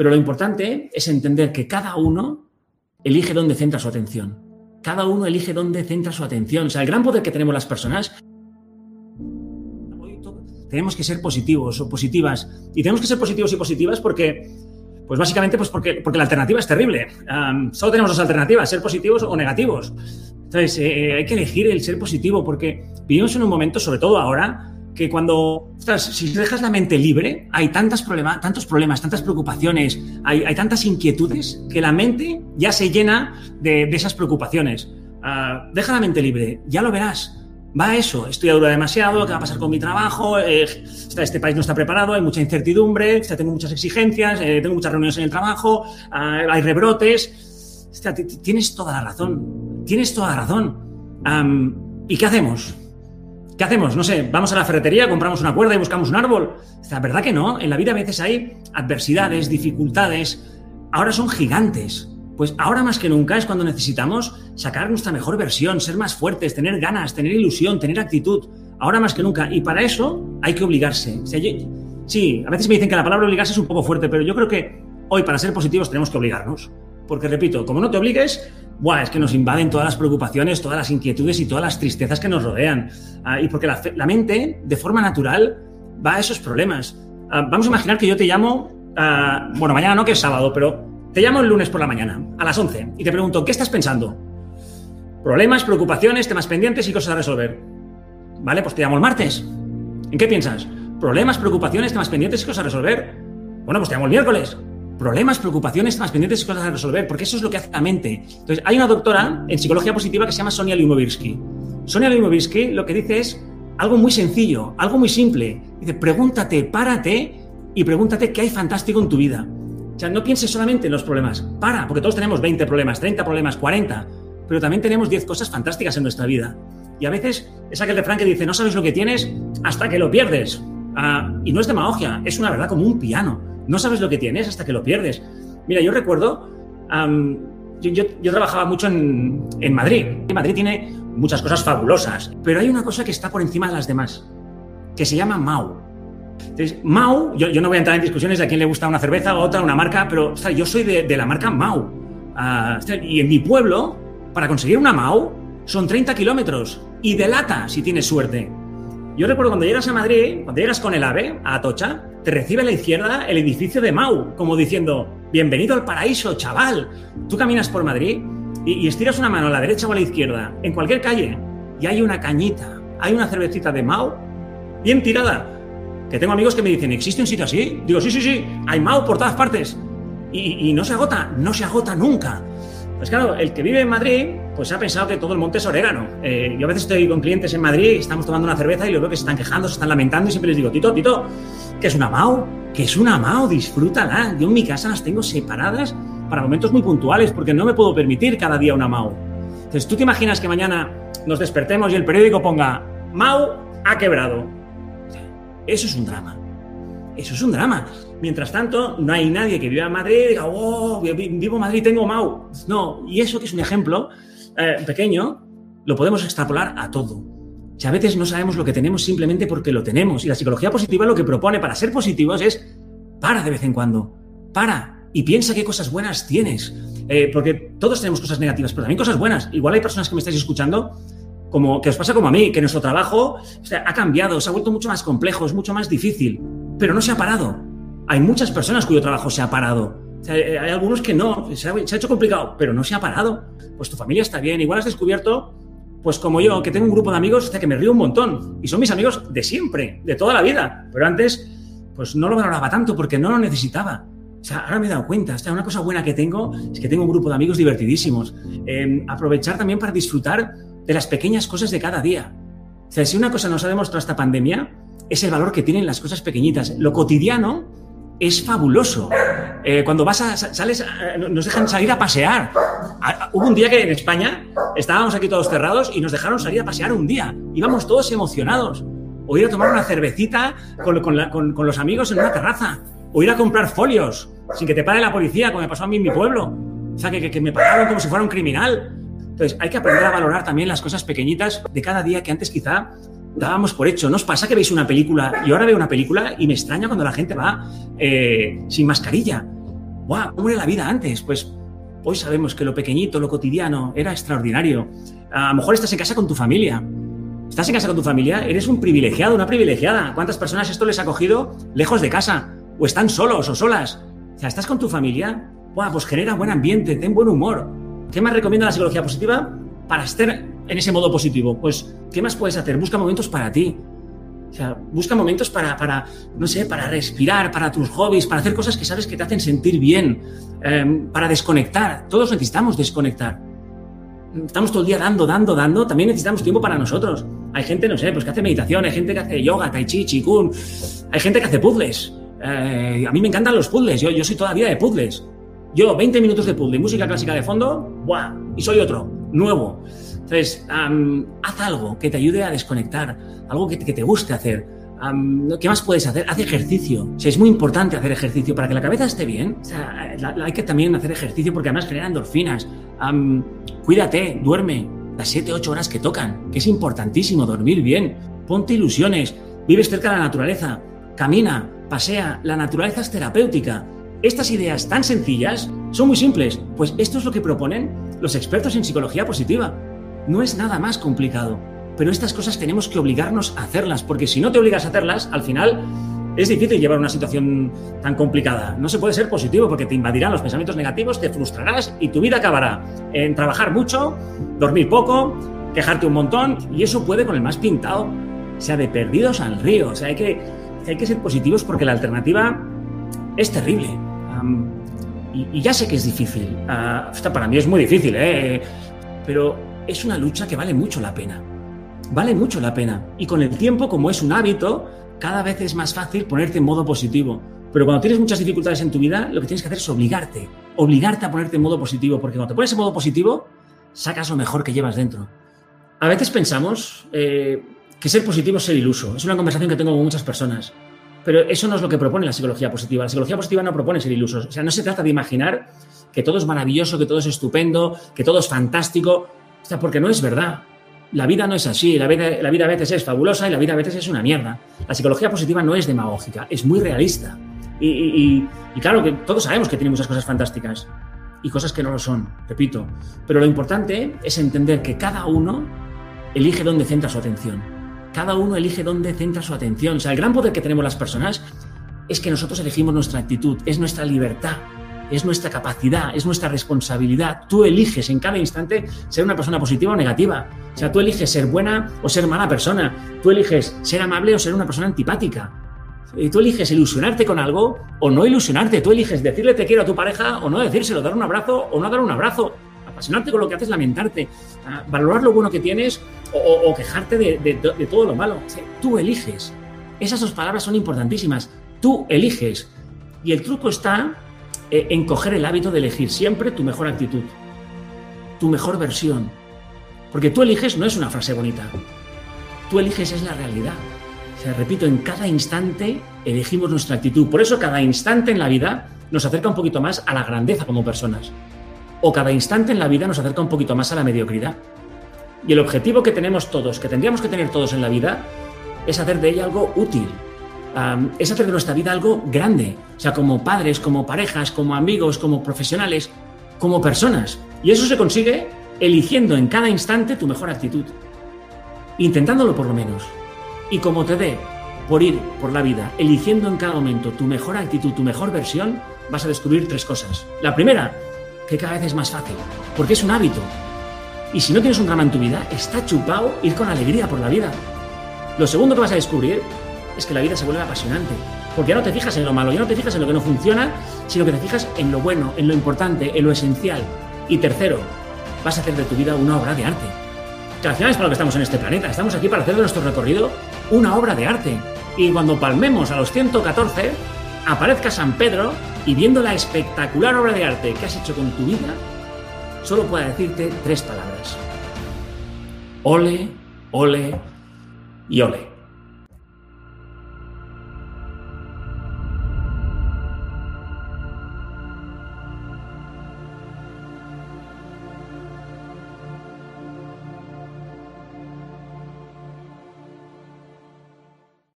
Pero lo importante es entender que cada uno elige dónde centra su atención. Cada uno elige dónde centra su atención. O sea, el gran poder que tenemos las personas tenemos que ser positivos o positivas. Y tenemos que ser positivos y positivas porque, pues básicamente, pues porque, porque la alternativa es terrible. solo tenemos dos alternativas, ser positivos o negativos. Entonces, eh, hay que elegir el ser positivo porque vivimos en un momento, sobre todo ahora, que cuando, si dejas la mente libre, hay tantas problemas, tantos problemas, tantas preocupaciones, hay, hay, tantas inquietudes, que la mente ya se llena de, de esas preocupaciones. Ah, deja la mente libre, ya lo verás. Va a eso, estoy dura demasiado, ¿qué va a pasar con mi trabajo? Eh, este país no está preparado, hay mucha incertidumbre, tengo muchas exigencias, eh, tengo muchas reuniones en el trabajo, ah, hay rebrotes. tienes toda la razón, tienes toda la razón. ¿Y qué hacemos? ¿Qué hacemos? No sé, vamos a la ferretería, compramos una cuerda y buscamos un árbol. La verdad que no, en la vida a veces hay adversidades, dificultades. Ahora son gigantes. Pues ahora más que nunca es cuando necesitamos sacar nuestra mejor versión, ser más fuertes, tener ganas, tener ilusión, tener actitud. Ahora más que nunca. Y para eso hay que obligarse. sí, a veces me dicen que la palabra obligarse es un poco fuerte, pero yo creo que hoy para ser positivos tenemos que obligarnos. Porque repito, como no te obligues, Buah, es que nos invaden todas las preocupaciones, todas las inquietudes y todas las tristezas que nos rodean. Ah, y porque la, mente, de forma natural, va a esos problemas. Ah, vamos a imaginar que yo te llamo, ah, bueno, mañana no, que es sábado, pero te llamo el lunes por la mañana, a las 11, y te pregunto, ¿qué estás pensando? Problemas, preocupaciones, temas pendientes y cosas a resolver. Vale, pues te llamo el martes. ¿En qué piensas? Problemas, preocupaciones, temas pendientes y cosas a resolver. Bueno, pues te llamo el miércoles problemas, preocupaciones, temas pendientes y cosas a resolver, porque eso es lo que hace la mente. Entonces, hay una doctora en psicología positiva que se llama Sonia Limovirsky. Sonia Limovirsky lo que dice es algo muy sencillo, algo muy simple. Dice, pregúntate, párate y pregúntate qué hay fantástico en tu vida. O sea, no pienses solamente en los problemas. Para, porque todos tenemos 20 problemas, 30 problemas, 40, pero también tenemos 10 cosas fantásticas en nuestra vida. Y a veces es aquel refrán que dice, no sabes lo que tienes hasta que lo pierdes. Ah, y no es demagogia, es una verdad como un piano. No sabes lo que tienes hasta que lo pierdes. Mira, yo recuerdo, yo, trabajaba mucho en, en Madrid. Madrid tiene muchas cosas fabulosas, pero hay una cosa que está por encima de las demás, que se llama Mau. Entonces, Mau, yo, no voy a entrar en discusiones de a quién le gusta una cerveza o otra, una marca, pero yo soy de, la marca Mau. Ah, y en mi pueblo, para conseguir una Mau, son 30 kilómetros y de lata si tienes suerte. Yo recuerdo cuando llegas a Madrid, cuando llegas con el AVE a Atocha, te recibe a la izquierda el edificio de Mau, como diciendo, bienvenido al paraíso, chaval. Tú caminas por Madrid y, estiras una mano a la derecha o a la izquierda, en cualquier calle, y hay una cañita, hay una cervecita de Mau bien tirada. Que tengo amigos que me dicen, ¿existe un sitio así? Digo, sí, sí, sí, hay Mau por todas partes. Y, no se agota, no se agota nunca. Pues claro, el que vive en Madrid, pues ha pensado que todo el monte es orégano. Eh, yo a veces estoy con clientes en Madrid, estamos tomando una cerveza y lo veo que se están quejando, se están lamentando y siempre les digo, Tito, Tito, que es una MAO, que es una MAO, disfrútala. Yo en mi casa las tengo separadas para momentos muy puntuales porque no me puedo permitir cada día una MAO. Entonces, ¿tú te imaginas que mañana nos despertemos y el periódico ponga MAO ha quebrado? Eso es un drama. Eso es un drama. Mientras tanto, no hay nadie que viva en Madrid y diga, oh, vivo en Madrid, tengo MAU. No, y eso que es un ejemplo eh, pequeño, lo podemos extrapolar a todo. Si a veces no sabemos lo que tenemos simplemente porque lo tenemos. Y la psicología positiva lo que propone para ser positivos es para de vez en cuando. Para y piensa qué cosas buenas tienes. Eh, porque todos tenemos cosas negativas, pero también cosas buenas. Igual hay personas que me estáis escuchando como que os pasa como a mí, que nuestro trabajo ha cambiado, se ha vuelto mucho más complejo, es mucho más difícil, pero no se ha parado. Hay muchas personas cuyo trabajo se ha parado. Eh, hay algunos que no, se ha, se ha, hecho complicado, pero no se ha parado. Pues tu familia está bien. Igual has descubierto pues como yo, que tengo un grupo de amigos que me río un montón. Y son mis amigos de siempre, de toda la vida. Pero antes, pues no lo valoraba tanto porque no lo necesitaba. O sea, ahora me he dado cuenta. O sea, una cosa buena que tengo es que tengo un grupo de amigos divertidísimos. Em, aprovechar también para disfrutar de las pequeñas cosas de cada día. O sea, si una cosa nos ha demostrado esta pandemia, es el valor que tienen las cosas pequeñitas. Lo cotidiano es fabuloso. Eh, cuando vas a, sales, nos dejan salir a pasear. Hubo un día que en España estábamos aquí todos cerrados y nos dejaron salir a pasear un día. Íbamos todos emocionados. O ir a tomar una cervecita con, con, los amigos en una terraza. O ir a comprar folios sin que te pare la policía, como me pasó a mí en mi pueblo. O sea, que, que me pagaron como si fuera un criminal. Entonces, hay que aprender a valorar también las cosas pequeñitas de cada día que antes quizá dábamos por hecho. ¿Nos pasa que veis una película y ahora veo una película y me extraña cuando la gente va eh, sin mascarilla? ¡guau! ¿Cómo era la vida antes? Pues hoy sabemos que lo pequeñito, lo cotidiano, era extraordinario. A lo mejor estás en casa con tu familia. Estás en casa con tu familia, eres un privilegiado, una privilegiada. ¿Cuántas personas esto les ha cogido lejos de casa? O están solos o solas. O sea, estás con tu familia, ¡buah! pues genera buen ambiente, ten buen humor. ¿Qué más recomienda la psicología positiva para estar en ese modo positivo? Pues, ¿qué más puedes hacer? Busca momentos para ti. O sea, busca momentos para, no sé, para respirar, para tus hobbies, para hacer cosas que sabes que te hacen sentir bien, em, para desconectar. Todos necesitamos desconectar. Estamos todo el día dando, dando, dando. También necesitamos tiempo para nosotros. Hay gente, no sé, pues que hace meditación, hay gente que hace yoga, tai chi, chikun. Hay gente que hace puzzles. Eh, a mí me encantan los puzzles. Yo, yo soy toda vida de puzzles. Yo, 20 minutos de puzzle, música clásica de fondo, ¡buah! Y soy otro, nuevo. Entonces, haz algo que te ayude a desconectar, algo que te, guste hacer. ¿Qué más puedes hacer? Haz ejercicio. O sea, es muy importante hacer ejercicio para que la cabeza esté bien. O sea, hay que también hacer ejercicio porque además genera endorfinas. cuídate, duerme las 7, 8 horas que tocan, que es importantísimo dormir bien. Ponte ilusiones, vives cerca de la naturaleza, camina, pasea. La naturaleza es terapéutica. Estas ideas tan sencillas son muy simples, pues esto es lo que proponen los expertos en psicología positiva. No es nada más complicado, pero estas cosas tenemos que obligarnos a hacerlas, porque si no te obligas a hacerlas, al final es difícil llevar una situación tan complicada. No se puede ser positivo porque te invadirán los pensamientos negativos, te frustrarás y tu vida acabará en trabajar mucho, dormir poco, quejarte un montón y eso puede con el más pintado. Sea, de perdidos al río. O sea, hay que, hay que ser positivos porque la alternativa es terrible y, ya sé que es difícil. Uh, para mí es muy difícil, ¿eh? pero es una lucha que vale mucho la pena. Vale mucho la pena. Y con el tiempo, como es un hábito, cada vez es más fácil ponerte en modo positivo. Pero cuando tienes muchas dificultades en tu vida, lo que tienes que hacer es obligarte. Obligarte a ponerte en modo positivo. Porque cuando te pones en modo positivo, sacas lo mejor que llevas dentro. A veces pensamos eh, que ser positivo es ser iluso. Es una conversación que tengo con muchas personas. Pero eso no es lo que propone la psicología positiva. La psicología positiva no propone ser ilusos. O sea, no se trata de imaginar que todo es maravilloso, que todo es estupendo, que todo es fantástico. O sea, porque no es verdad. La vida no es así. La vida, la vida a veces es fabulosa y la vida a veces es una mierda. La psicología positiva no es demagógica, es muy realista. Y, y claro que todos sabemos que tiene muchas cosas fantásticas y cosas que no lo son, repito. Pero lo importante es entender que cada uno elige dónde centra su atención cada uno elige dónde centra su atención. O sea, el gran poder que tenemos las personas es que nosotros elegimos nuestra actitud, es nuestra libertad, es nuestra capacidad, es nuestra responsabilidad. Tú eliges en cada instante ser una persona positiva o negativa. O sea, tú eliges ser buena o ser mala persona. Tú eliges ser amable o ser una persona antipática. Tú eliges ilusionarte con algo o no ilusionarte. Tú eliges decirle te quiero a tu pareja o no decírselo, dar un abrazo o no dar un abrazo apasionarte con lo que haces, lamentarte, valorar lo bueno que tienes o, quejarte de, todo lo malo. tú eliges. Esas dos palabras son importantísimas. Tú eliges. Y el truco está eh, en coger el hábito de elegir siempre tu mejor actitud, tu mejor versión. Porque tú eliges no es una frase bonita. Tú eliges es la realidad. O sea, repito, en cada instante elegimos nuestra actitud. Por eso cada instante en la vida nos acerca un poquito más a la grandeza como personas o cada instante en la vida nos acerca un poquito más a la mediocridad. Y el objetivo que tenemos todos, que tendríamos que tener todos en la vida, es hacer de ella algo útil, es hacer de nuestra vida algo grande, o sea, como padres, como parejas, como amigos, como profesionales, como personas. Y eso se consigue eligiendo en cada instante tu mejor actitud, intentándolo por lo menos. Y como te dé por ir por la vida, eligiendo en cada momento tu mejor actitud, tu mejor versión, vas a descubrir tres cosas. La primera, que cada vez es más fácil, porque es un hábito. Y si no tienes un drama en tu vida, está chupado ir con alegría por la vida. Lo segundo que vas a descubrir es que la vida se vuelve apasionante, porque ya no te fijas en lo malo, ya no te fijas en lo que no funciona, sino que te fijas en lo bueno, en lo importante, en lo esencial. Y tercero, vas a hacer de tu vida una obra de arte. Que al final es para lo que estamos en este planeta, estamos aquí para hacer de nuestro recorrido una obra de arte. Y cuando palmemos a los 114, aparezca San Pedro y viendo la espectacular obra de arte que has hecho con tu vida, solo puedo decirte tres palabras. Ole, ole y ole.